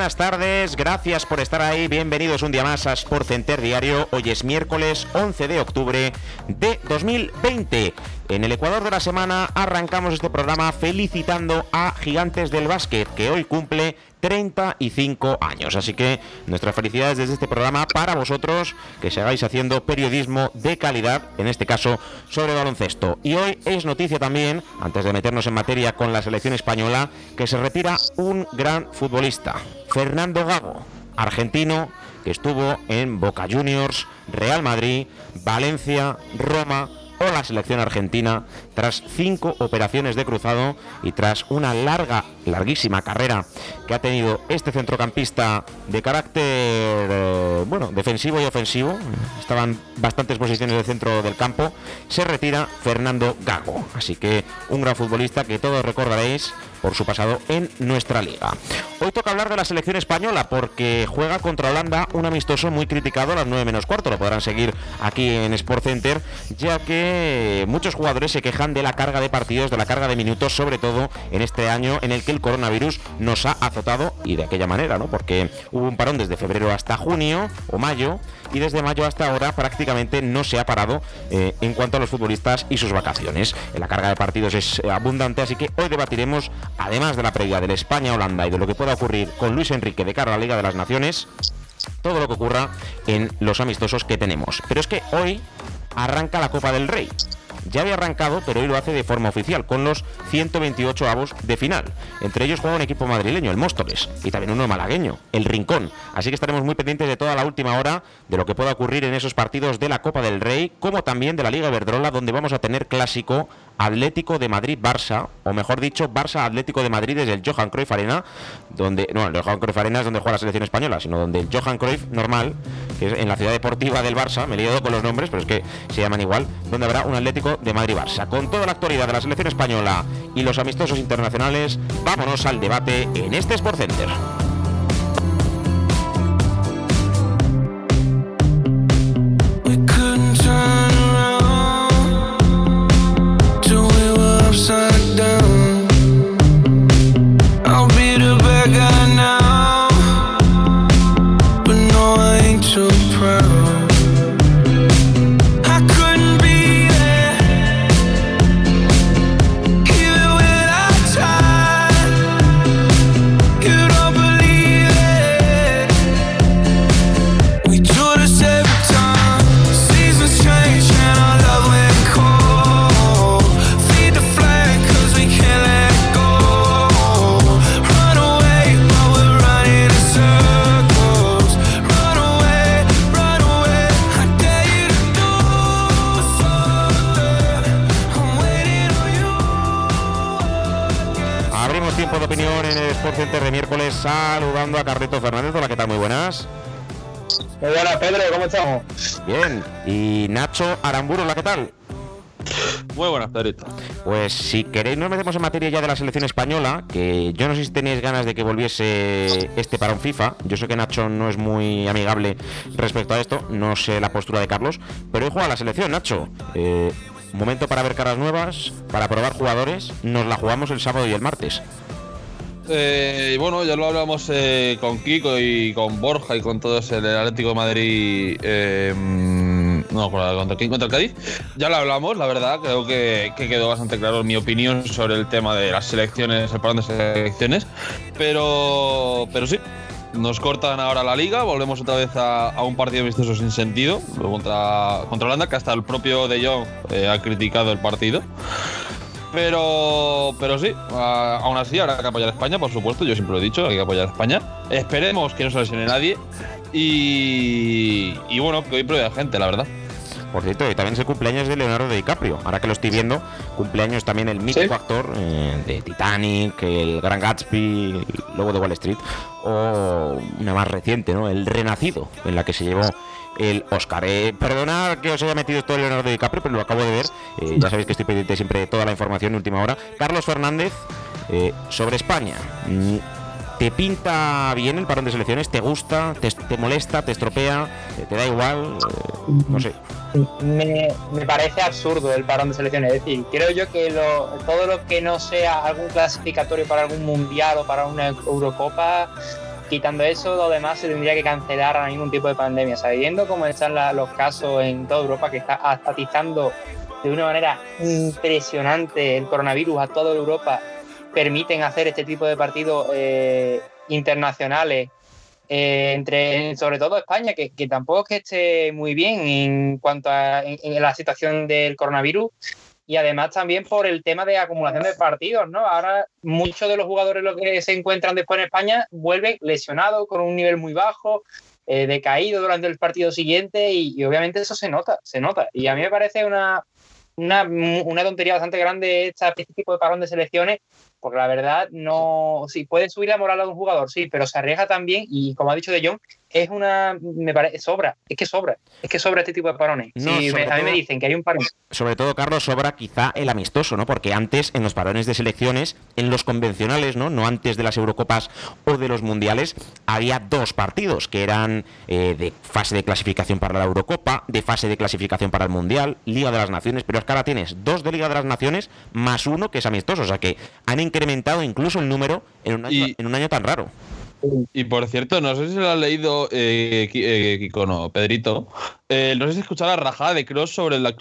Buenas tardes, gracias por estar ahí, bienvenidos un día más a Sport Center Diario. Hoy es miércoles 11 de octubre de 2020. En el Ecuador de la semana arrancamos este programa felicitando a Gigantes del Básquet, que hoy cumple 35 años. Así que nuestras felicidades desde este programa para vosotros, que sigáis haciendo periodismo de calidad, en este caso sobre baloncesto. Y hoy es noticia también, antes de meternos en materia con la selección española, que se retira un gran futbolista, Fernando Gago, argentino, que estuvo en Boca Juniors, Real Madrid, Valencia, Roma, o la selección argentina tras cinco operaciones de cruzado y tras una larga, larguísima carrera que ha tenido este centrocampista de carácter, eh, bueno, defensivo y ofensivo, estaban bastantes posiciones de centro del campo, se retira Fernando Gago. Así que un gran futbolista que todos recordaréis por su pasado en nuestra liga. Hoy toca hablar de la selección española porque juega contra Holanda un amistoso muy criticado a las 9 menos cuarto. Lo podrán seguir aquí en Sport Center, ya que muchos jugadores se quejan de la carga de partidos, de la carga de minutos, sobre todo en este año en el que el coronavirus nos ha azotado y de aquella manera, ¿no? Porque hubo un parón desde febrero hasta junio o mayo y desde mayo hasta ahora prácticamente no se ha parado eh, en cuanto a los futbolistas y sus vacaciones. La carga de partidos es abundante, así que hoy debatiremos además de la previa del España-Holanda y de lo que pueda ocurrir con Luis Enrique de cara a la Liga de las Naciones, todo lo que ocurra en los amistosos que tenemos. Pero es que hoy arranca la Copa del Rey. Ya había arrancado, pero hoy lo hace de forma oficial, con los 128 avos de final. Entre ellos juega un equipo madrileño, el Móstoles, y también uno malagueño, el Rincón. Así que estaremos muy pendientes de toda la última hora, de lo que pueda ocurrir en esos partidos de la Copa del Rey, como también de la Liga Verdrola, donde vamos a tener clásico Atlético de Madrid-Barça, o mejor dicho, Barça-Atlético de Madrid desde el Johan Cruyff Arena, donde, no, el Johan Cruyff Arena es donde juega la selección española, sino donde el Johan Cruyff normal, que es en la ciudad deportiva del Barça, me he liado con los nombres, pero es que se llaman igual, donde habrá un Atlético de Madrid-Barça. Con toda la actualidad de la selección española y los amistosos internacionales, vámonos al debate en este Sport Center. Estamos? Bien. Y Nacho Aramburu, ¿la qué tal? Muy buenas, Pedrito. Pues si queréis nos metemos en materia ya de la selección española, que yo no sé si tenéis ganas de que volviese este para un FIFA. Yo sé que Nacho no es muy amigable respecto a esto, no sé la postura de Carlos, pero hoy juega la selección, Nacho. Eh, momento para ver caras nuevas, para probar jugadores. Nos la jugamos el sábado y el martes. Eh, bueno, ya lo hablamos eh, con Kiko y con Borja y con todos el Atlético de Madrid. Eh, No, contra, contra el Cádiz. Ya lo hablamos, la verdad. Creo que, quedó bastante claro mi opinión sobre el tema de las selecciones, el parón de selecciones. Pero, pero sí, nos cortan ahora la liga, volvemos otra vez a, un partido vistoso sin sentido contra, contra Holanda, que hasta el propio De Jong eh, ha criticado el partido. Pero, pero sí, aún así habrá que apoyar a España, por supuesto, yo siempre lo he dicho, hay que apoyar a España. Esperemos que no se lesione nadie y, y bueno, que hoy pruebe gente, la verdad. Por cierto, y también es el cumpleaños de Leonardo DiCaprio. Ahora que lo estoy viendo, cumpleaños también el mítico actor eh, de Titanic, el Gran Gatsby, el Lobo de Wall Street, o una más reciente, ¿no? El Renacido, en la que se llevó el Oscar. Eh, perdonad que os haya metido todo Leonardo DiCaprio, pero lo acabo de ver. Eh, ya sabéis que estoy pendiente siempre de toda la información de última hora. Carlos Fernández, eh, sobre España. Mm, ¿Te pinta bien el parón de selecciones? ¿Te gusta? ¿Te, molesta? ¿Te estropea? ¿Te, da igual? no sé. Me, parece absurdo el parón de selecciones. Es decir, creo yo que todo lo que no sea algún clasificatorio para algún mundial o para una Eurocopa quitando eso, lo demás se tendría que cancelar a ningún tipo de pandemia. Sabiendo cómo están los casos en toda Europa, que está atizando de una manera impresionante el coronavirus a toda Europa, permiten hacer este tipo de partidos eh, internacionales. Eh, entre sobre todo España, que, tampoco es que esté muy bien en cuanto a la situación del coronavirus, y además también por el tema de acumulación de partidos, ¿no? Ahora muchos de los jugadores los que se encuentran después en España vuelven lesionados con un nivel muy bajo, eh, decaído durante el partido siguiente y, obviamente eso se nota, se nota. Y a mí me parece una, una, una tontería bastante grande este tipo de parón de selecciones porque la verdad no, sí, puede subir la moral a un jugador, sí, pero se arriesga también y como ha dicho De Jong, es una, me parece, sobra, es que sobra, es que sobra este tipo de parones. a mí me dicen que hay un parón. Sobre todo, Carlos, sobra quizá el amistoso, ¿no? Porque antes, en los parones de selecciones, en los convencionales, ¿no? No antes de las Eurocopas o de los Mundiales, había dos partidos que eran eh, de fase de clasificación para la Eurocopa, de fase de clasificación para el Mundial, Liga de las Naciones, pero es que ahora tienes dos de Liga de las Naciones más uno que es amistoso, o sea que han incrementado incluso el número en un año, en un año tan raro. Y por cierto, no sé si lo ha leído eh, eh Pedrito. Eh, no sé si escuchado la rajada de Cross sobre la,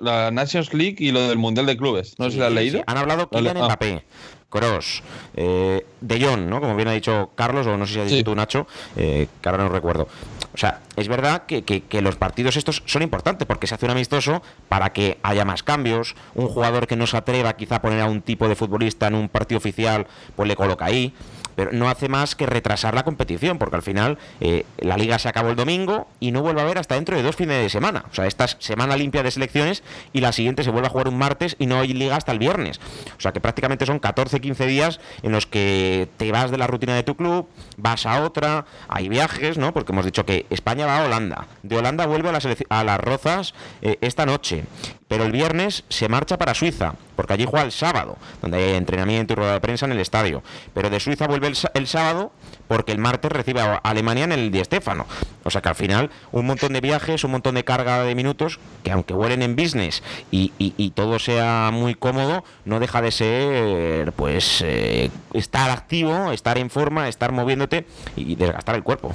la, Nations League y lo del Mundial de Clubes. No sé si lo ha leído. Han hablado Kylian. Mbappé. Cross, eh, De Jong, ¿no? Como bien ha dicho Carlos, o no sé si ha dicho tú, Nacho, eh, que ahora no recuerdo. O sea, es verdad que, que, los partidos estos son importantes porque se hace un amistoso para que haya más cambios. Un jugador que no se atreva quizá a poner a un tipo de futbolista en un partido oficial, pues le coloca ahí pero no hace más que retrasar la competición, porque al final eh, la liga se acabó el domingo y no vuelve a haber hasta dentro de dos fines de semana. O sea, esta es semana limpia de selecciones y la siguiente se vuelve a jugar un martes y no hay liga hasta el viernes. O sea, que prácticamente son 14, 15 días en los que te vas de la rutina de tu club, vas a otra, hay viajes, ¿no? Porque hemos dicho que España va a Holanda, de Holanda vuelve a las, a las Rozas eh, esta noche pero el viernes se marcha para Suiza, porque allí juega el sábado, donde hay entrenamiento y rueda de prensa en el estadio. Pero de Suiza vuelve el, sábado porque el martes recibe a Alemania en el Di Stéfano. O sea que al final un montón de viajes, un montón de carga de minutos, que aunque huelen en business y, todo sea muy cómodo, no deja de ser pues eh, estar activo, estar en forma, estar moviéndote y desgastar el cuerpo.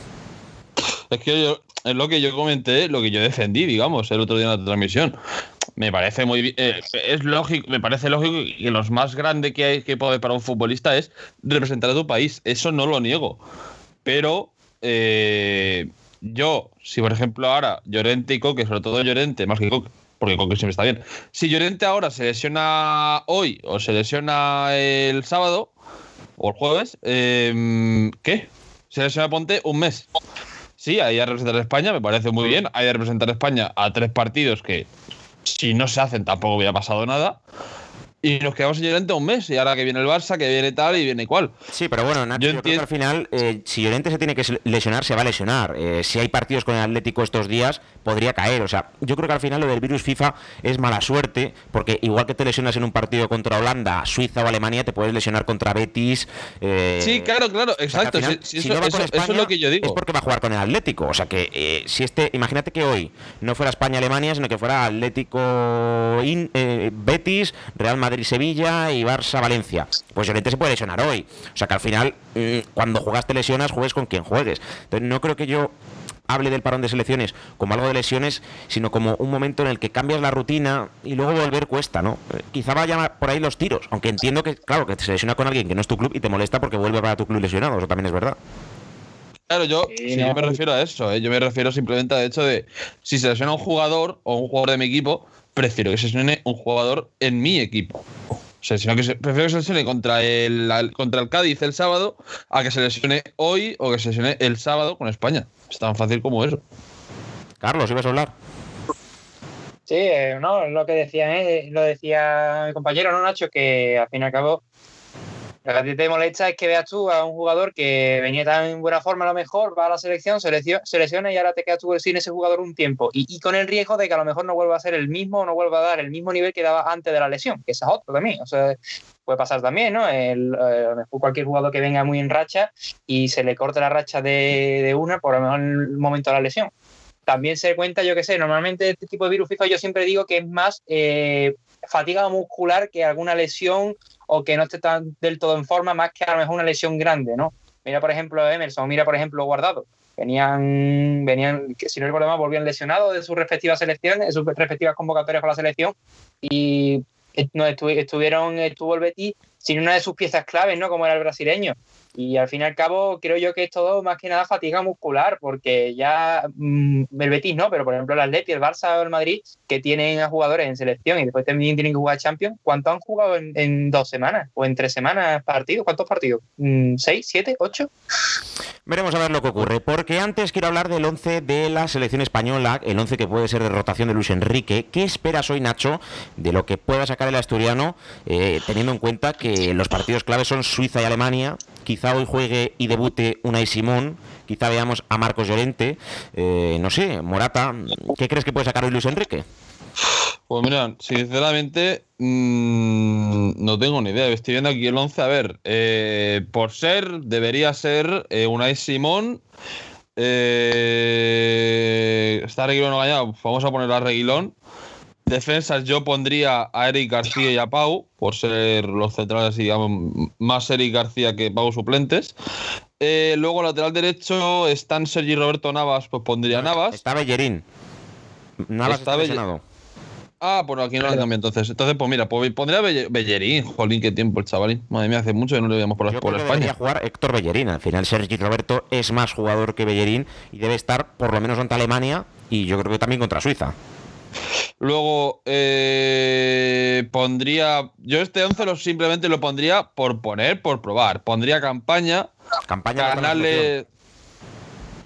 Es que es lo que yo comenté, lo que yo defendí, digamos, el otro día en la transmisión me parece muy eh, es lógico me parece lógico que lo más grande que hay que puede para un futbolista es representar a tu país eso no lo niego pero eh, yo si por ejemplo ahora Llorente y Coque sobre todo Llorente más que Coque porque Coque siempre está bien si Llorente ahora se lesiona hoy o se lesiona el sábado o el jueves eh, ¿qué? se lesiona Ponte un mes Sí, ahí a representar a España, me parece muy bien. Hay a representar a España a tres partidos que si no se hacen tampoco hubiera pasado nada. Y nos quedamos en Llorente un mes. Y ahora que viene el Barça, que viene tal y viene cual. Sí, pero bueno, Nacho, yo, creo que al final, eh, si Llorente se tiene que lesionar, se va a lesionar. Eh, si hay partidos con el Atlético estos días, podría caer. O sea, yo creo que al final lo del virus FIFA es mala suerte, porque igual que te lesionas en un partido contra Holanda, Suiza o Alemania, te puedes lesionar contra Betis. Eh, sí, claro, claro, exacto. si, no va con España, eso, es lo que yo digo. Es porque va a jugar con el Atlético. O sea que si este, imagínate que hoy no fuera España-Alemania, sino que fuera Atlético Betis, Real Madrid Madrid-Sevilla y Barça-Valencia. Pues Llorente se puede lesionar hoy. O sea que al final, mm, cuando juegas te lesionas, juegues con quien juegues. Entonces no creo que yo hable del parón de selecciones como algo de lesiones, sino como un momento en el que cambias la rutina y luego volver cuesta, ¿no? Eh, quizá vaya por ahí los tiros, aunque entiendo que, claro, que te se lesiona con alguien que no es tu club y te molesta porque vuelve para tu club lesionado, eso también es verdad. Claro, yo, yo me refiero a eso, ¿eh? yo me refiero simplemente al hecho de si se lesiona un jugador o un jugador de mi equipo, prefiero que se lesione un jugador en mi equipo. O sea, sino que se, prefiero que se lesione contra el, contra el Cádiz el sábado a que se lesione hoy o que se lesione el sábado con España. Es tan fácil como eso. Carlos, ¿ibas a hablar? Sí, eh, no, lo que decía, eh, lo decía mi compañero, ¿no, Nacho? Que al fin y al cabo lo que a ti te molesta es que veas tú a un jugador que venía tan en buena forma a lo mejor, va a la selección, selecciona y ahora te quedas tú sin ese jugador un tiempo. Y, con el riesgo de que a lo mejor no vuelva a ser el mismo no vuelva a dar el mismo nivel que daba antes de la lesión, que esa es otro también. O sea, puede pasar también, ¿no? El, eh, lo mejor cualquier jugador que venga muy en racha y se le corte la racha de, una por a lo mejor el momento de la lesión. También se cuenta, yo qué sé, normalmente este tipo de virus FIFA yo siempre digo que es más eh, fatiga muscular que alguna lesión o que no esté tan del todo en forma, más que a lo mejor una lesión grande, ¿no? Mira, por ejemplo, Emerson, mira, por ejemplo, Guardado. Venían, venían, si no recuerdo mal, volvían lesionados de sus respectivas selecciones, de sus respectivas convocatorias con la selección y no estuvieron, estuvo el Betis sin una de sus piezas claves, ¿no? Como era el brasileño. Y al fin y al cabo, creo yo que es todo más que nada fatiga muscular, porque ya mmm, el Betis no, pero por ejemplo el Atleti, el Barça o el Madrid, que tienen a jugadores en selección y después también tienen que jugar Champions, ¿cuánto han jugado en, dos semanas o en tres semanas partidos? ¿Cuántos partidos? Mm, ¿Seis, siete, ocho? Veremos a ver lo que ocurre, porque antes quiero hablar del 11 de la selección española, el 11 que puede ser de rotación de Luis Enrique. ¿Qué esperas hoy, Nacho, de lo que pueda sacar el asturiano, eh, teniendo en cuenta que los partidos claves son Suiza y Alemania? Quizá hoy juegue y debute Unai Simón, quizá veamos a Marcos Llorente, eh, no sé, Morata, ¿qué crees que puede sacar hoy Luis Enrique? Pues mira, sinceramente mmm, no tengo ni idea. Estoy viendo aquí el 11. A ver, eh, por ser, debería ser eh, Unai Simón. Eh, está Reguilón engañado. Vamos a poner a Reguilón. Defensas yo pondría a Eric García y a Pau, por ser los centrales, digamos, más Eric García que Pau suplentes. Eh, luego lateral derecho están Sergi Roberto Navas, pues pondría Navas. Está Bellerín. Navas está, está Ah, por aquí no lo cambiado entonces. Entonces, pues mira, pues pondría Bellerín. Jolín, qué tiempo el chavalín. Madre mía, hace mucho que no le veíamos por, Yo por España. Debería jugar Héctor Bellerín. Al final, Sergi Roberto es más jugador que Bellerín y debe estar por lo menos ante Alemania y yo creo que también contra Suiza. Luego eh, pondría. Yo este 11 lo, simplemente lo pondría por poner, por probar. Pondría campaña. Campaña ganarle.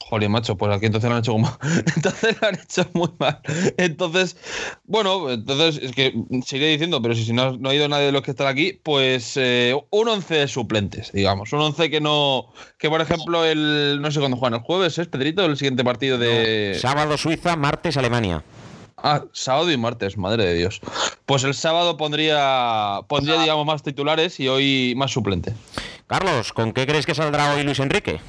Joder, macho, pues aquí entonces lo han hecho como. entonces lo han hecho muy mal. Entonces, bueno, entonces es que sigue diciendo, pero si, no, no, ha ido nadie de los que están aquí, pues eh, un 11 de suplentes, digamos. Un 11 que no. Que por ejemplo, el. No sé cuándo juegan, el jueves, ¿es Pedrito? El siguiente partido de. sábado Suiza, martes Alemania. Ah, sábado y martes, madre de Dios. Pues el sábado pondría, pondría digamos, más titulares y hoy más suplente. Carlos, ¿con qué crees que saldrá hoy Luis Enrique?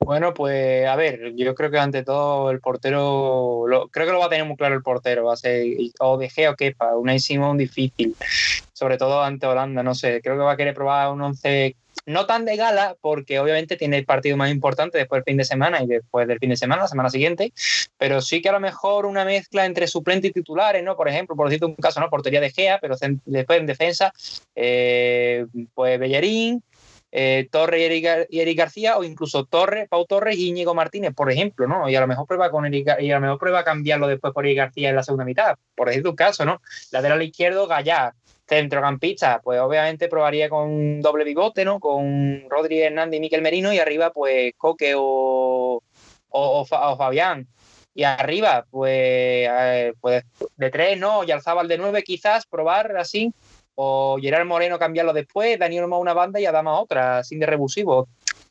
Bueno, pues a ver, yo creo que ante todo el portero, creo que lo va a tener muy claro el portero, va a ser o De Gea o Kepa, una Simón difícil, sobre todo ante Holanda, no sé, creo que va a querer probar un 11 no tan de gala, porque obviamente tiene el partido más importante después del fin de semana y después del fin de semana, la semana siguiente, pero sí que a lo mejor una mezcla entre suplentes y titulares, ¿no? Por ejemplo, por decirte un caso, ¿no? Portería de Gea, pero después en defensa, eh, pues Bellerín, eh, Torre y Eric, García o incluso Torre, Pau Torres y Íñigo Martínez, por ejemplo, ¿no? Y a lo mejor prueba con Eric, y a lo mejor prueba cambiarlo después por Eric García en la segunda mitad, por decir un caso, ¿no? Lateral izquierdo, Gallá, centrocampista, pues obviamente probaría con doble bigote, ¿no? Con Rodri Hernández y Miquel Merino y arriba pues Coque o, o, Fabián. Y arriba, pues, pues de tres, ¿no? Y Alzábal de nueve, quizás probar así o Gerard Moreno cambiarlo después, Daniel Olmo una banda y Adama otra, sin de rebusivo.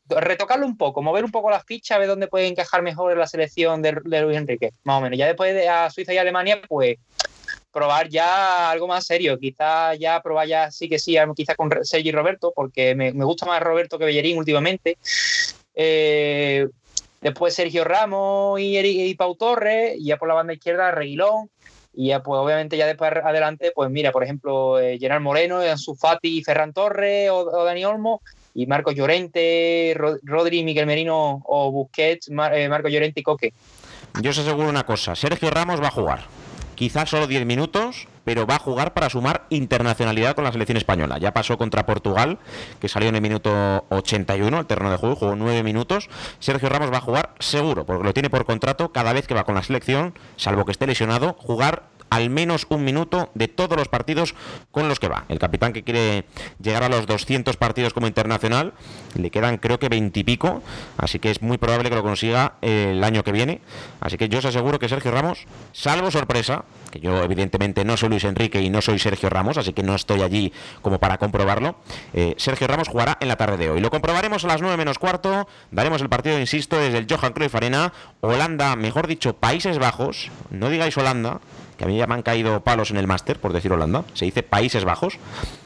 Retocarlo un poco, mover un poco las fichas, ver dónde puede encajar mejor en la selección de, Luis Enrique, más o menos. Ya después de a Suiza y Alemania, pues probar ya algo más serio, quizás ya probar ya sí que sí, quizás con Sergi Roberto, porque me, gusta más Roberto que Bellerín últimamente. Eh, después Sergio Ramos y, y Pau Torres, y ya por la banda izquierda Reguilón, y ya, pues obviamente ya después adelante, pues mira, por ejemplo, eh, Gerard Moreno, Ansu Fati Ferran Torres o, Dani Olmo. y Marco Llorente, Rodri, Miguel Merino o Busquets, eh, Marco Llorente y Coque. Yo os aseguro una cosa, Sergio Ramos va a jugar. Quizás solo 10 minutos, pero va a jugar para sumar internacionalidad con la selección española. Ya pasó contra Portugal, que salió en el minuto 81, el terreno de juego, jugó 9 minutos. Sergio Ramos va a jugar seguro, porque lo tiene por contrato cada vez que va con la selección, salvo que esté lesionado, jugar al menos un minuto de todos los partidos con los que va. El capitán que quiere llegar a los 200 partidos como internacional, le quedan creo que 20 y pico, así que es muy probable que lo consiga el año que viene. Así que yo os aseguro que Sergio Ramos, salvo sorpresa, que yo evidentemente no soy Luis Enrique y no soy Sergio Ramos, así que no estoy allí como para comprobarlo, eh, Sergio Ramos jugará en la tarde de hoy. Lo comprobaremos a las 9 menos cuarto, daremos el partido, insisto, desde el Johan Cruyff Arena, Holanda, mejor dicho, Países Bajos, no digáis Holanda, que a mí ya me han caído palos en el máster, por decir Holanda, se dice Países Bajos.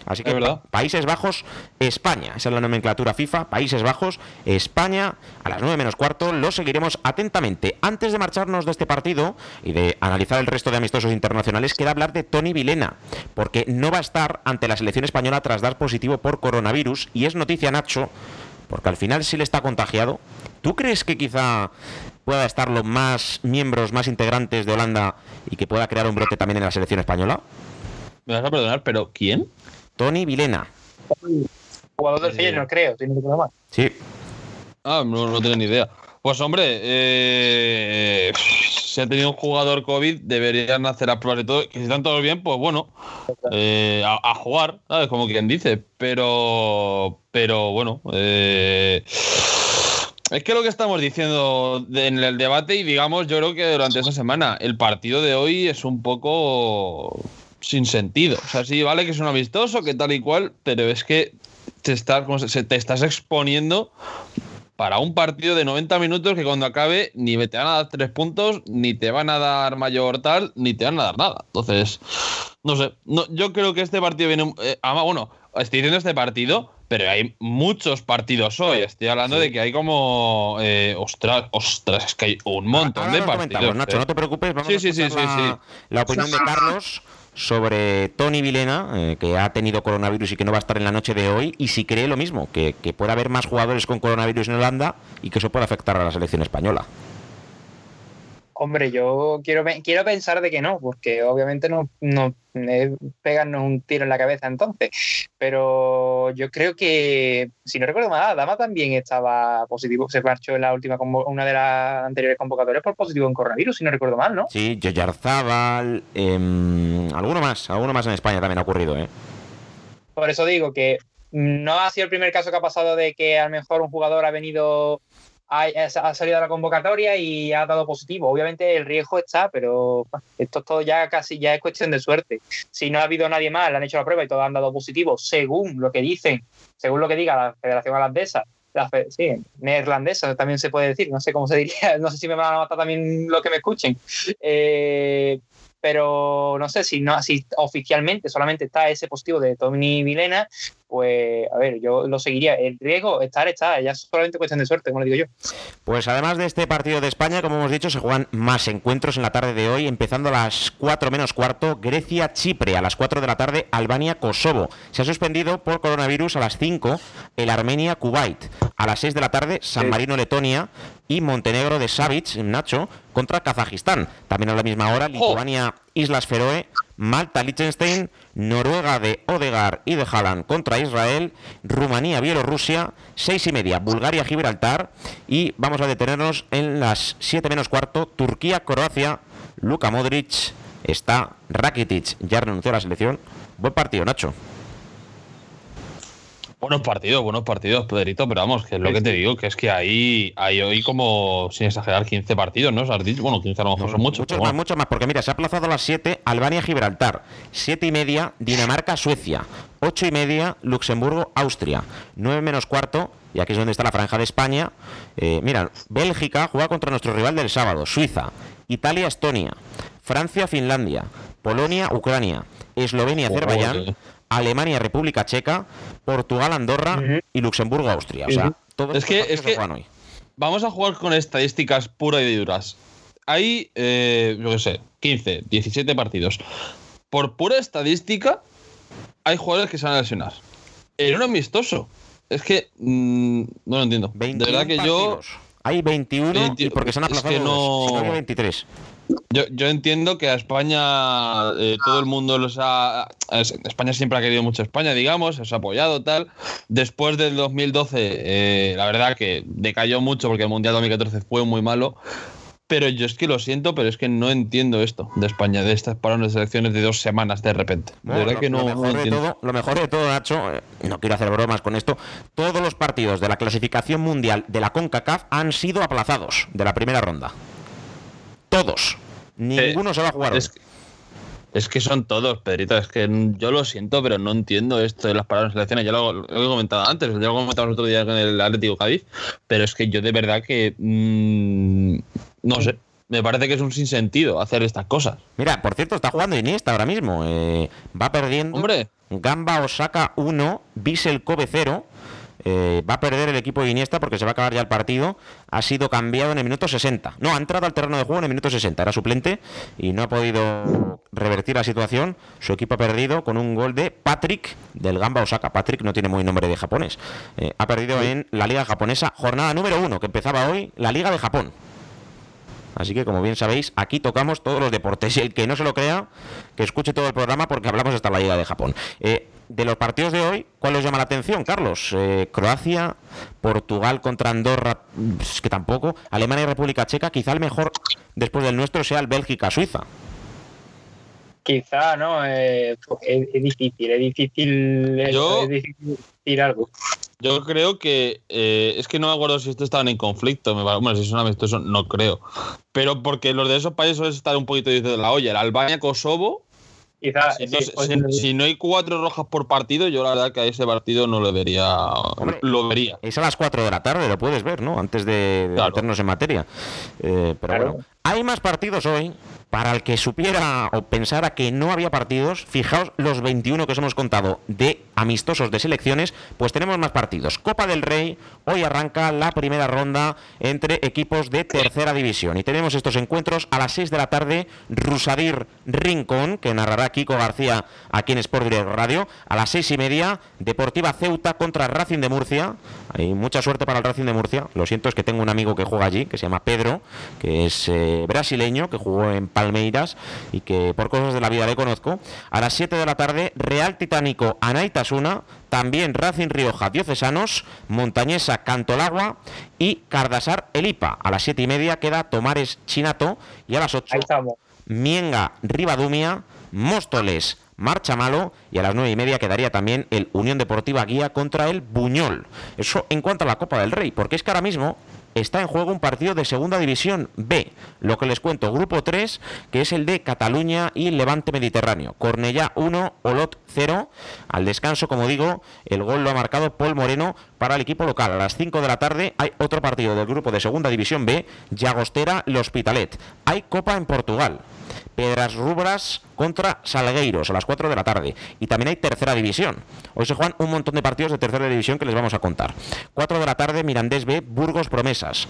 Así que Países Bajos, España, esa es la nomenclatura FIFA, Países Bajos, España, a las 9 menos cuarto, lo seguiremos atentamente. Antes de marcharnos de este partido y de analizar el resto de amistosos internacionales, queda hablar de Tony Vilena, porque no va a estar ante la selección española tras dar positivo por coronavirus, y es noticia, Nacho, porque al final sí le está contagiado. ¿Tú crees que quizá pueda estar los más miembros, más integrantes de Holanda y que pueda crear un brote también en la selección española? Me vas a perdonar, pero ¿quién? Tony Vilena. Jugador del Feyenoord, creo, tiene que más. Sí. Ah, no, no tengo ni idea. Pues hombre, eh, si ha tenido un jugador COVID, deberían hacer las pruebas de todo. Que si están todos bien, pues bueno, eh, a, jugar, ¿sabes? Como quien dice. Pero, pero bueno, eh, es que lo que estamos diciendo en el debate, y digamos, yo creo que durante esa semana, el partido de hoy es un poco sin sentido. O sea, sí, vale que es un amistoso, que tal y cual, pero es que te estás, te estás exponiendo para un partido de 90 minutos que cuando acabe ni te van a dar tres puntos, ni te van a dar mayor tal, ni te van a dar nada. Entonces, no sé, no, yo creo que este partido viene... Eh, bueno, estoy diciendo este partido pero hay muchos partidos hoy. Estoy hablando de que hay como. Eh, ostras, ostras, es que hay un montón de partidos. Nacho, no te preocupes, vamos a la, opinión de Carlos sobre Tony Vilena, eh, que ha tenido coronavirus y que no va a estar en la noche de hoy, y si cree lo mismo, que, que puede haber más jugadores con coronavirus en Holanda y que eso puede afectar a la selección española. Hombre, yo quiero, quiero pensar de que no, porque obviamente no, no pegarnos un tiro en la cabeza entonces. Pero yo creo que, si no recuerdo mal, Dama también estaba positivo, se marchó en la última una de las anteriores convocatorias por positivo en coronavirus, si no recuerdo mal, ¿no? Sí, Yoyarzábal, eh, alguno más, alguno más en España también ha ocurrido, ¿eh? Por eso digo que no ha sido el primer caso que ha pasado de que a lo mejor un jugador ha venido ha, salido a la convocatoria y ha dado positivo. Obviamente el riesgo está, pero esto todo ya casi ya es cuestión de suerte. Si no ha habido nadie más, le han hecho la prueba y todos han dado positivo, según lo que dicen, según lo que diga la Federación Holandesa, la sí, neerlandesa también se puede decir, no sé cómo se diría, no sé si me van a matar también lo que me escuchen. Eh, pero no sé si no si oficialmente solamente está ese positivo de Tony Vilena, pues a ver, yo lo seguiría. El riesgo, estar, está, ya es solamente cuestión de suerte, como le digo yo. Pues además de este partido de España, como hemos dicho, se juegan más encuentros en la tarde de hoy, empezando a las 4 menos cuarto, Grecia-Chipre, a las 4 de la tarde, Albania-Kosovo. Se ha suspendido por coronavirus a las 5 el Armenia-Kuwait, a las 6 de la tarde, San Marino-Letonia y Montenegro de Savic, Nacho, contra Kazajistán. También a la misma hora, Lituania, Islas Feroe, Malta, Liechtenstein, Noruega de Odegar y de Haaland contra Israel, Rumanía, Bielorrusia, seis y media, Bulgaria, Gibraltar y vamos a detenernos en las siete menos cuarto, Turquía, Croacia, Luka Modric, está Rakitic, ya renunció a la selección. Buen partido, Nacho. Buenos partidos, buenos partidos, Pedrito, pero vamos, que es lo que te digo, que es que hay, hay hoy como, sin exagerar, 15 partidos, ¿no? Bueno, 15 a lo mejor son muchos. Muchos más, muchos más, porque mira, se ha aplazado a las 7 Albania-Gibraltar, 7 y media Dinamarca-Suecia, 8 y media Luxemburgo-Austria, 9 menos cuarto, y aquí es donde está la franja de España. Eh, mira, Bélgica juega contra nuestro rival del sábado, Suiza, Italia-Estonia, Francia-Finlandia, Polonia-Ucrania, Eslovenia-Azerbaiyán. Alemania, República Checa, Portugal, Andorra y Luxemburgo, Austria. O sea, todos es que, es que vamos a jugar con estadísticas puras y duras. Hay, eh, yo qué sé, 15, 17 partidos. Por pura estadística, hay jugadores que se van a lesionar. En un amistoso. es que mm, no lo entiendo. De verdad que yo. Hay 21 y porque se han aplazado es no... 23. Yo, yo, entiendo que a España eh, todo el mundo los ha. España siempre ha querido mucho España, digamos, se ha apoyado, tal. Después del 2012, eh, la verdad que decayó mucho porque el Mundial 2014 fue muy malo. Pero yo es que lo siento, pero es que no entiendo esto de España, de estas parones de elecciones de dos semanas de repente. de verdad lo, que no, lo mejor de todo, lo mejor de todo, Nacho, eh, no quiero hacer bromas con esto, todos los partidos de la clasificación mundial de la CONCACAF han sido aplazados de la primera ronda. Todos. Ninguno se va a jugar. Es, es, que son todos, Pedrito. Es que yo lo siento, pero no entiendo esto de las palabras de selecciones. Ya lo, he comentado antes, ya lo comentamos el otro día con el Atlético Cádiz. Pero es que yo de verdad que. Mmm, no sé. Me parece que es un sinsentido hacer estas cosas. Mira, por cierto, está jugando Iniesta ahora mismo. Eh, va perdiendo. Hombre. Gamba Osaka 1, Bissell Kobe 0. Eh, va a perder el equipo de Iniesta porque se va a acabar ya el partido. Ha sido cambiado en el minuto 60. No, ha entrado al terreno de juego en el minuto 60. Era suplente y no ha podido revertir la situación. Su equipo ha perdido con un gol de Patrick del Gamba Osaka. Patrick no tiene muy nombre de japonés. Eh, ha perdido en la Liga Japonesa, jornada número uno, que empezaba hoy, la Liga de Japón. Así que, como bien sabéis, aquí tocamos todos los deportes. Y el que no se lo crea, que escuche todo el programa porque hablamos hasta la Liga de Japón. Eh, de los partidos de hoy, ¿cuál os llama la atención, Carlos? Eh, Croacia, Portugal contra Andorra, que tampoco. Alemania y República Checa, quizá el mejor después del nuestro sea el Bélgica-Suiza. Quizá, ¿no? Eh, es, difícil, es difícil, es difícil decir algo. Yo creo que eh, es que no me acuerdo si estos estaban en conflicto. Me, bueno, si son amistosos, no creo. Pero porque los de esos países están un poquito de la olla. El Albania, Kosovo. Quizás. Si, no, hay cuatro rojas por partido, yo la verdad que a ese partido no lo vería. lo vería. Es a las 4 de la tarde, lo puedes ver, ¿no? Antes de, meternos en materia. Eh, pero bueno, hay más partidos hoy. Para el que supiera o pensara que no había partidos, fijaos los 21 que os hemos contado de amistosos de selecciones, pues tenemos más partidos. Copa del Rey, hoy arranca la primera ronda entre equipos de tercera división. Y tenemos estos encuentros a las 6 de la tarde, Rusadir Rincón, que narrará Kiko García aquí en Sport Direct Radio. A las 6 y media, Deportiva Ceuta contra Racing de Murcia. Hay mucha suerte para el Racing de Murcia. Lo siento, es que tengo un amigo que juega allí, que se llama Pedro, que es eh, brasileño, que jugó en Palmeiras y que por cosas de la vida le conozco. A las 7 de la tarde, Real Titánico Anaitasuna, también Racing Rioja Diocesanos, Montañesa Cantolagua y Cardasar Elipa. A las 7 y media queda Tomares Chinato y a las 8 Mienga Ribadumia, Móstoles Marcha Malo y a las nueve y media quedaría también el Unión Deportiva Guía contra el Buñol. Eso en cuanto a la Copa del Rey, porque es que ahora mismo está en juego un partido de Segunda División B. Lo que les cuento, grupo 3, que es el de Cataluña y Levante Mediterráneo. Cornellá 1, Olot 0. Al descanso, como digo, el gol lo ha marcado Paul Moreno para el equipo local. A las 5 de la tarde hay otro partido del grupo de Segunda División B, Llagostera, El Hospitalet. Hay Copa en Portugal. Pedras Rubras contra Salgueiros a las 4 de la tarde. Y también hay tercera división. Hoy se juegan un montón de partidos de tercera división que les vamos a contar. 4 de la tarde, Mirandés B, Burgos Promesas.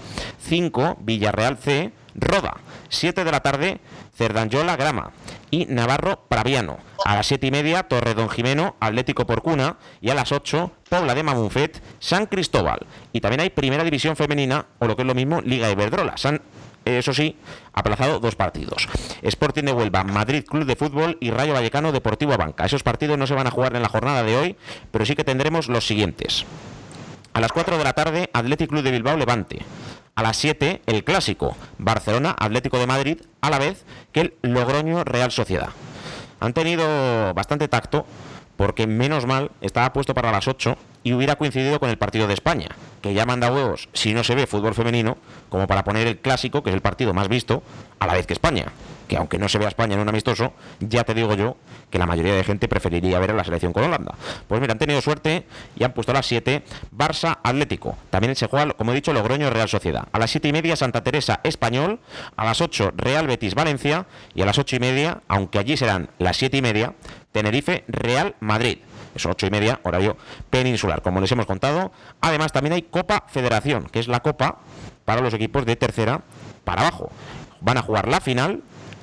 5, Villarreal C, Roda. 7 de la tarde, Cerdanyola Grama. Y Navarro Praviano. A las 7 y media, Torre Don Jimeno, Atlético Porcuna. Y a las 8, Pobla de Mamunfet, San Cristóbal. Y también hay primera división femenina, o lo que es lo mismo, Liga Iberdrola. San eso sí, aplazado dos partidos. Sporting de Huelva, Madrid Club de Fútbol y Rayo Vallecano Deportivo Banca. Esos partidos no se van a jugar en la jornada de hoy, pero sí que tendremos los siguientes. A las 4 de la tarde, Atlético Club de Bilbao Levante. A las 7, el clásico, Barcelona Atlético de Madrid, a la vez que el Logroño Real Sociedad. Han tenido bastante tacto porque menos mal estaba puesto para las 8 y hubiera coincidido con el partido de España, que ya manda huevos si no se ve fútbol femenino, como para poner el clásico, que es el partido más visto, a la vez que España. Que aunque no se vea España en un amistoso, ya te digo yo que la mayoría de gente preferiría ver a la selección con Holanda. Pues mira, han tenido suerte y han puesto a las 7 Barça Atlético. También se juega, como he dicho, Logroño Real Sociedad. A las 7 y media Santa Teresa Español. A las 8 Real Betis Valencia. Y a las 8 y media, aunque allí serán las 7 y media, Tenerife Real Madrid es ocho y media, horario peninsular, como les hemos contado. Además, también hay Copa Federación, que es la copa para los equipos de tercera para abajo. Van a jugar la final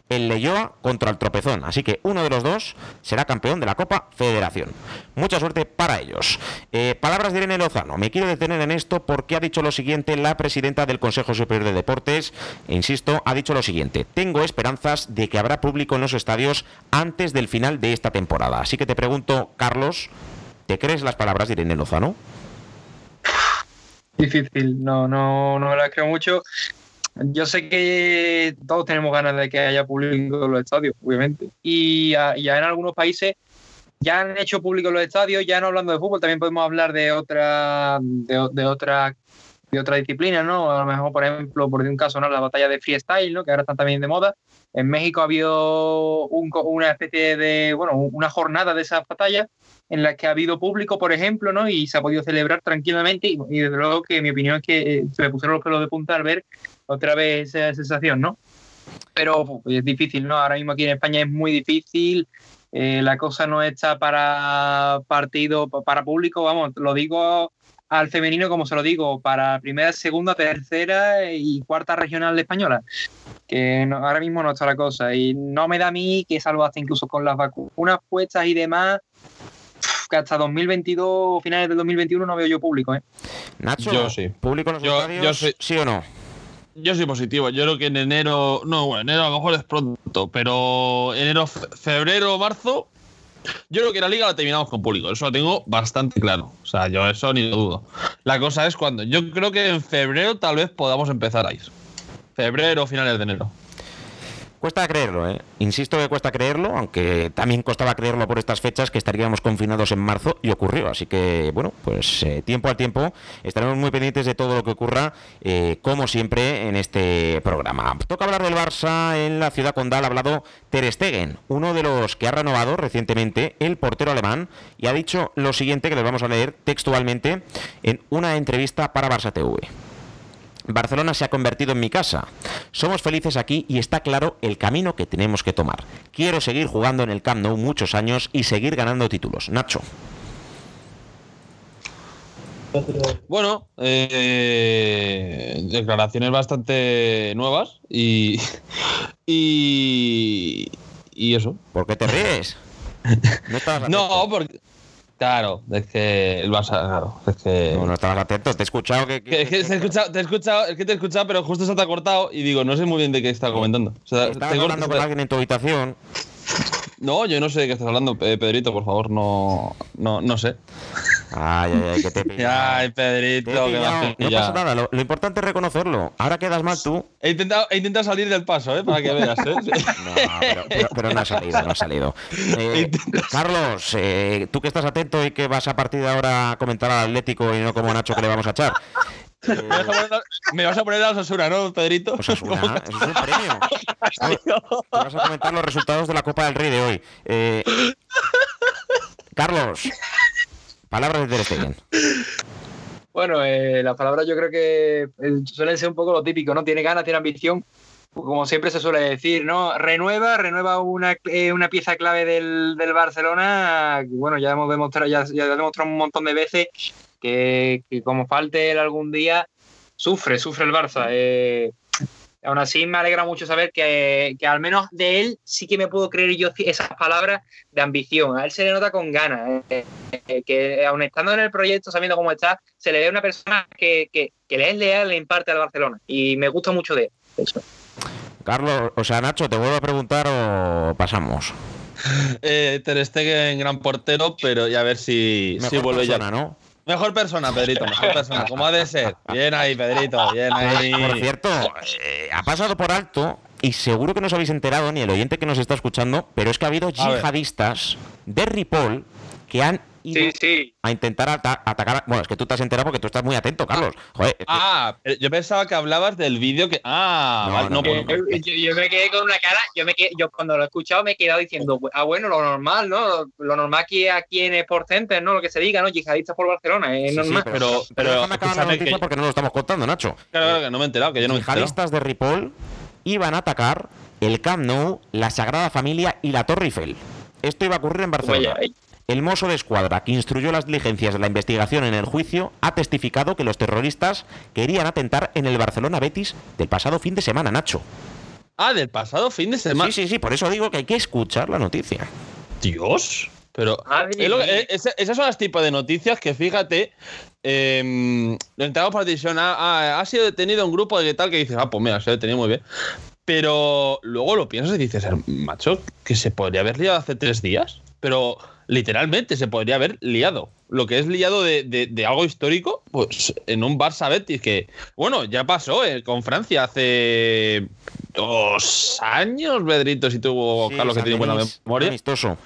el Leyoa contra el Tropezón. Así que uno de los dos será campeón de la Copa Federación. Mucha suerte para ellos. Eh, palabras de Irene Lozano. Me quiero detener en esto porque ha dicho lo siguiente la presidenta del Consejo Superior de Deportes. Insisto, ha dicho lo siguiente. Tengo esperanzas de que habrá público en los estadios antes del final de esta temporada. Así que te pregunto, Carlos, ¿te crees las palabras de Irene Lozano? Difícil, no, no, no me las creo mucho. Yo sé que todos tenemos ganas de que haya público en los estadios, obviamente. Y ya, en algunos países ya han hecho público los estadios, ya no hablando de fútbol, también podemos hablar de otra, de, de otra de otra disciplina, ¿no? A lo mejor, por ejemplo, por un caso, ¿no? La batalla de freestyle, ¿no? Que ahora están también de moda. En México ha habido una especie de, bueno, una jornada de esas batallas en las que ha habido público, por ejemplo, ¿no? Y se ha podido celebrar tranquilamente y, desde luego que mi opinión es que eh, se me pusieron los pelos de punta al ver otra vez esa sensación, ¿no? Pero es difícil, ¿no? Ahora mismo aquí en España es muy difícil, eh, la cosa no está para partido, para público, vamos, lo digo al femenino, como se lo digo, para primera, segunda, tercera y cuarta regional española. Que ahora mismo no está la cosa. Y no me da a mí que salvo hasta incluso con las vacunas puestas y demás, que hasta 2022, finales del 2021, no veo yo público. ¿eh? Nacho, yo sí. ¿público los estadios? ¿Sí o no? Yo soy positivo. Yo creo que en enero, no, bueno, enero a lo mejor es pronto, pero enero, febrero, marzo, yo creo que la liga la terminamos con público, eso lo tengo bastante claro. O sea, yo eso ni lo dudo. La cosa es cuando. Yo creo que en febrero tal vez podamos empezar a ir. Febrero, finales de enero. Cuesta creerlo, ¿eh? Insisto que cuesta creerlo, aunque también costaba creerlo por estas fechas que estaríamos confinados en marzo y ocurrió. Así que, bueno, pues eh, tiempo al tiempo estaremos muy pendientes de todo lo que ocurra, eh, como siempre, en este programa. Toca hablar del Barça en la ciudad condal. Ha hablado Ter Stegen, uno de los que ha renovado recientemente el portero alemán, y ha dicho lo siguiente que les vamos a leer textualmente en una entrevista para Barça TV. Barcelona se ha convertido en mi casa. Somos felices aquí y está claro el camino que tenemos que tomar. Quiero seguir jugando en el Camp Nou muchos años y seguir ganando títulos. Nacho. Bueno, eh, declaraciones bastante nuevas y, y, y eso. ¿Por qué te ríes? No, no porque Claro, es que el Barça, claro, es que... No, no estabas atento, te he escuchado que... te he escuchado, te he escuchado, es que te he escuchado, pero justo se te ha cortado y digo, no sé muy bien de qué está comentando. O sea, ¿Estás hablando con alguien en tu habitación? No, yo no sé de qué estás hablando, Pedrito, por favor, no, no, no sé. Ay, ay, ay, que te pilla. Ay, Pedrito, que No pasa nada, lo, importante es reconocerlo. Ahora quedas mal tú. He intentado, he intentado salir del paso, ¿eh? Para que veas, ¿eh? No, pero, no ha salido, no ha salido. Eh, Carlos, eh, tú que estás atento y que vas a partir de ahora a comentar al Atlético y no como Nacho que le vamos a echar. Me vas a poner a la Sosura, ¿no, Pedrito? Osasuna, eso es un premio. Te vas a comentar los resultados de la Copa del Rey de hoy. Eh, Carlos, palabras de Ter Stegen. Bueno, eh, las palabras yo creo que eh, suelen ser un poco lo típico, ¿no? Tiene ganas, tiene ambición, como siempre se suele decir, ¿no? Renueva, renueva una, una pieza clave del, del Barcelona, bueno, ya hemos demostrado, ya, ya demostrado un montón de veces que, como falte él algún día, sufre, sufre el Barça. Eh, aún así me alegra mucho saber que, al menos de él sí que me puedo creer yo esas palabras de ambición. A él se le nota con ganas, eh, eh, que aún estando en el proyecto, sabiendo cómo está, se le ve una persona que, que, le es leal, le imparte al Barcelona. Y me gusta mucho de él. Carlos, o sea, Nacho, ¿te vuelvo a preguntar o pasamos? Eh, Ter Stegen, gran portero, pero ya a ver si, si vuelve ya. ¿no? Mejor persona, Pedrito, mejor persona, como ha de ser. Bien ahí, Pedrito, bien ahí. Por cierto, eh, ha pasado por alto y seguro que no os habéis enterado, ni el oyente que nos está escuchando, pero es que ha habido yihadistas de Ripoll que han sí, sí. a intentar atacar. Bueno, es que tú te has enterado porque tú estás muy atento, Carlos. ah, yo pensaba que hablabas del vídeo que. Ah, no, pues, yo, me quedé con una cara. Yo, me yo cuando lo he escuchado me he quedado diciendo, ah, bueno, lo normal, ¿no? Lo normal que aquí en Sport Center, ¿no? Lo que se diga, ¿no? Yihadistas por Barcelona, es normal. pero, pero, déjame acabar la noticia porque no lo estamos contando, Nacho. Claro, claro, que no me he enterado, que yo no me he Yihadistas de Ripoll iban a atacar el Camp Nou, la Sagrada Familia y la Torre Eiffel. Esto iba a ocurrir en Barcelona. El mozo de escuadra que instruyó las diligencias de la investigación en el juicio ha testificado que los terroristas querían atentar en el Barcelona Betis del pasado fin de semana, Nacho. Ah, del pasado fin de semana. Sí, sí, sí, por eso digo que hay que escuchar la noticia. Dios. Pero eh, esas son las tipos de noticias que fíjate, eh, entramos por la ha, ha, sido detenido un grupo de tal que dices, ah, pues mira, se ha detenido muy bien. Pero luego lo piensas y dices, macho, que se podría haber liado hace tres días. Pero literalmente se podría haber liado. Lo que es liado de, algo histórico, pues en un Barça Betis que, bueno, ya pasó eh, con Francia hace dos años, Bedrito, si tuvo Carlos que tiene buena memoria. Amistoso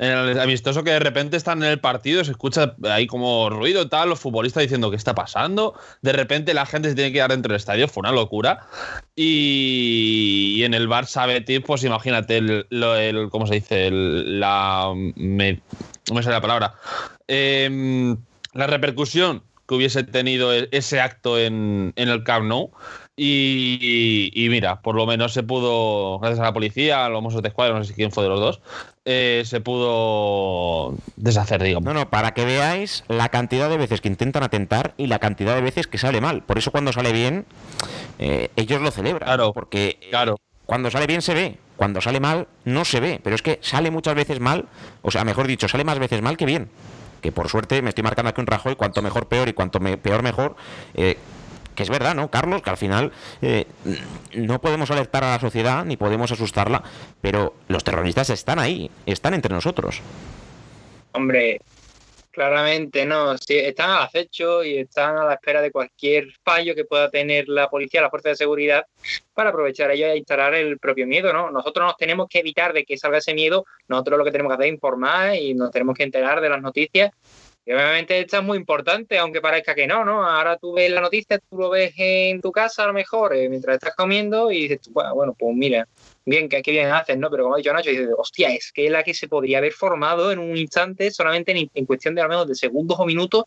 en el amistoso que de repente están en el partido, se escucha ahí como ruido tal, los futbolistas diciendo qué está pasando, de repente la gente se tiene que quedar dentro del estadio, fue una locura. Y, en el Barça Betis, pues imagínate, el, ¿cómo se dice? El, la... Me, no me la palabra. Em, la repercusión que hubiese tenido e, ese acto en, en el Camp Nou y, mira, por lo menos se pudo, gracias a la policía, a los Mossos de Escuadra, no sé quién fue de los dos, eh, se pudo deshacer, digamos. No, no, para que veáis la cantidad de veces que intentan atentar y la cantidad de veces que sale mal. Por eso cuando sale bien, eh, ellos lo celebran. Claro, porque eh, claro. cuando sale bien se ve, cuando sale mal no se ve. Pero es que sale muchas veces mal, o sea, mejor dicho, sale más veces mal que bien. Que por suerte me estoy marcando aquí un rajo y cuanto mejor peor y cuanto peor mejor es verdad, ¿no, Carlos? Que al final eh, no podemos alertar a la sociedad ni podemos asustarla, pero los terroristas están ahí, están entre nosotros. Hombre, claramente no, sí, están al acecho y están a la espera de cualquier fallo que pueda tener la policía, la fuerza de seguridad, para aprovechar ello e instalar el propio miedo, ¿no? Nosotros nos tenemos que evitar de que salga ese miedo, nosotros lo que tenemos que hacer es informar y nos tenemos que enterar de las noticias y obviamente esto es muy importante, aunque parezca que no, ¿no? Ahora tú ves la noticia, tú lo ves en tu casa a lo mejor, eh, mientras estás comiendo, y dices, bueno, pues mira, bien, que bien haces, ¿no? Pero como ha dicho Nacho, dices, hostia, es que la que se podría haber formado en un instante, solamente en, cuestión de al menos de segundos o minutos,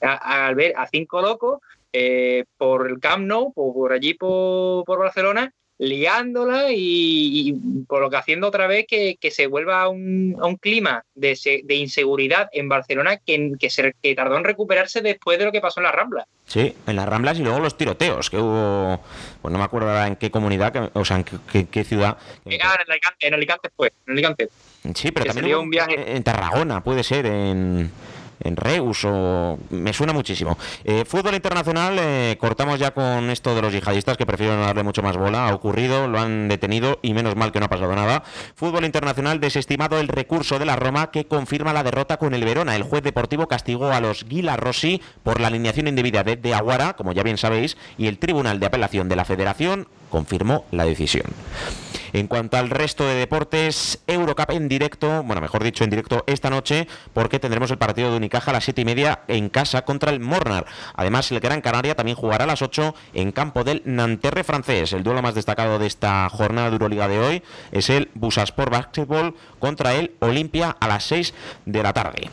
al ver a cinco locos eh, por el Camp Nou, por, allí por, por Barcelona, liándola y, por lo que haciendo otra vez que, se vuelva a un, un clima de, de, inseguridad en Barcelona que, que, se, que tardó en recuperarse después de lo que pasó en las Ramblas. Sí, en las Ramblas y luego los tiroteos que hubo, pues no me acuerdo en qué comunidad, o sea, en qué, ciudad. Ah, en Alicante, en Alicante fue, en Alicante. Sí, pero también un viaje... en Tarragona, puede ser, en en Reus o me suena muchísimo. Eh, fútbol internacional, eh, cortamos ya con esto de los yihadistas que prefieren darle mucho más bola. Ha ocurrido, lo han detenido y menos mal que no ha pasado nada. Fútbol internacional desestimado el recurso de la Roma que confirma la derrota con el Verona. El juez deportivo castigó a los Gila Rossi por la alineación indebida de, de Aguara, como ya bien sabéis, y el Tribunal de Apelación de la Federación confirmó la decisión. En cuanto al resto de deportes, Eurocup en directo, bueno, mejor dicho, en directo esta noche, porque tendremos el partido de Unicaja a las 7 y media en casa contra el Mornar. Además, el Gran Canaria también jugará a las 8 en campo del Nanterre francés. El duelo más destacado de esta jornada de Euroliga de hoy es el Busasport Basketball contra el Olimpia a las 6 de la tarde.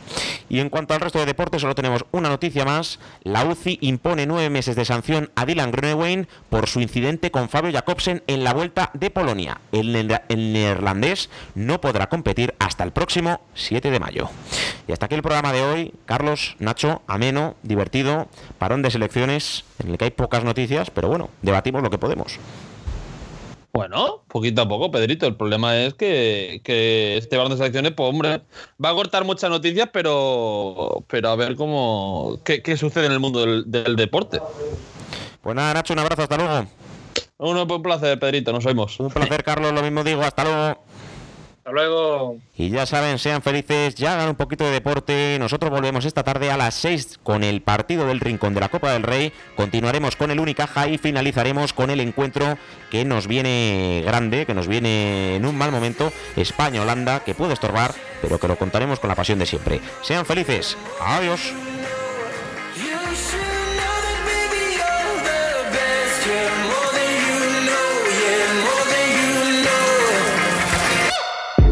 Y en cuanto al resto de deportes, solo tenemos una noticia más. La UCI impone nueve meses de sanción a Dylan Groenewijn por su incidente con Fabio Jacobsen en la Vuelta de Polonia el, neerlandés no podrá competir hasta el próximo 7 de mayo. Y hasta aquí el programa de hoy. Carlos, Nacho, ameno, divertido, parón de selecciones, en el que hay pocas noticias, pero bueno, debatimos lo que podemos. Bueno, poquito a poco, Pedrito. El problema es que, este parón de selecciones, pues hombre, va a cortar muchas noticias, pero, pero a ver cómo qué, sucede en el mundo del, del deporte. Pues nada, Nacho, un abrazo, hasta luego. Un placer, Pedrito, nos vemos. Un placer, Carlos, lo mismo digo, hasta luego. Hasta luego. Y ya saben, sean felices, ya hagan un poquito de deporte. Nosotros volvemos esta tarde a las 6 con el partido del Rincón de la Copa del Rey. Continuaremos con el Unicaja y finalizaremos con el encuentro que nos viene grande, que nos viene en un mal momento. España-Holanda, que puede estorbar, pero que lo contaremos con la pasión de siempre. Sean felices. Adiós.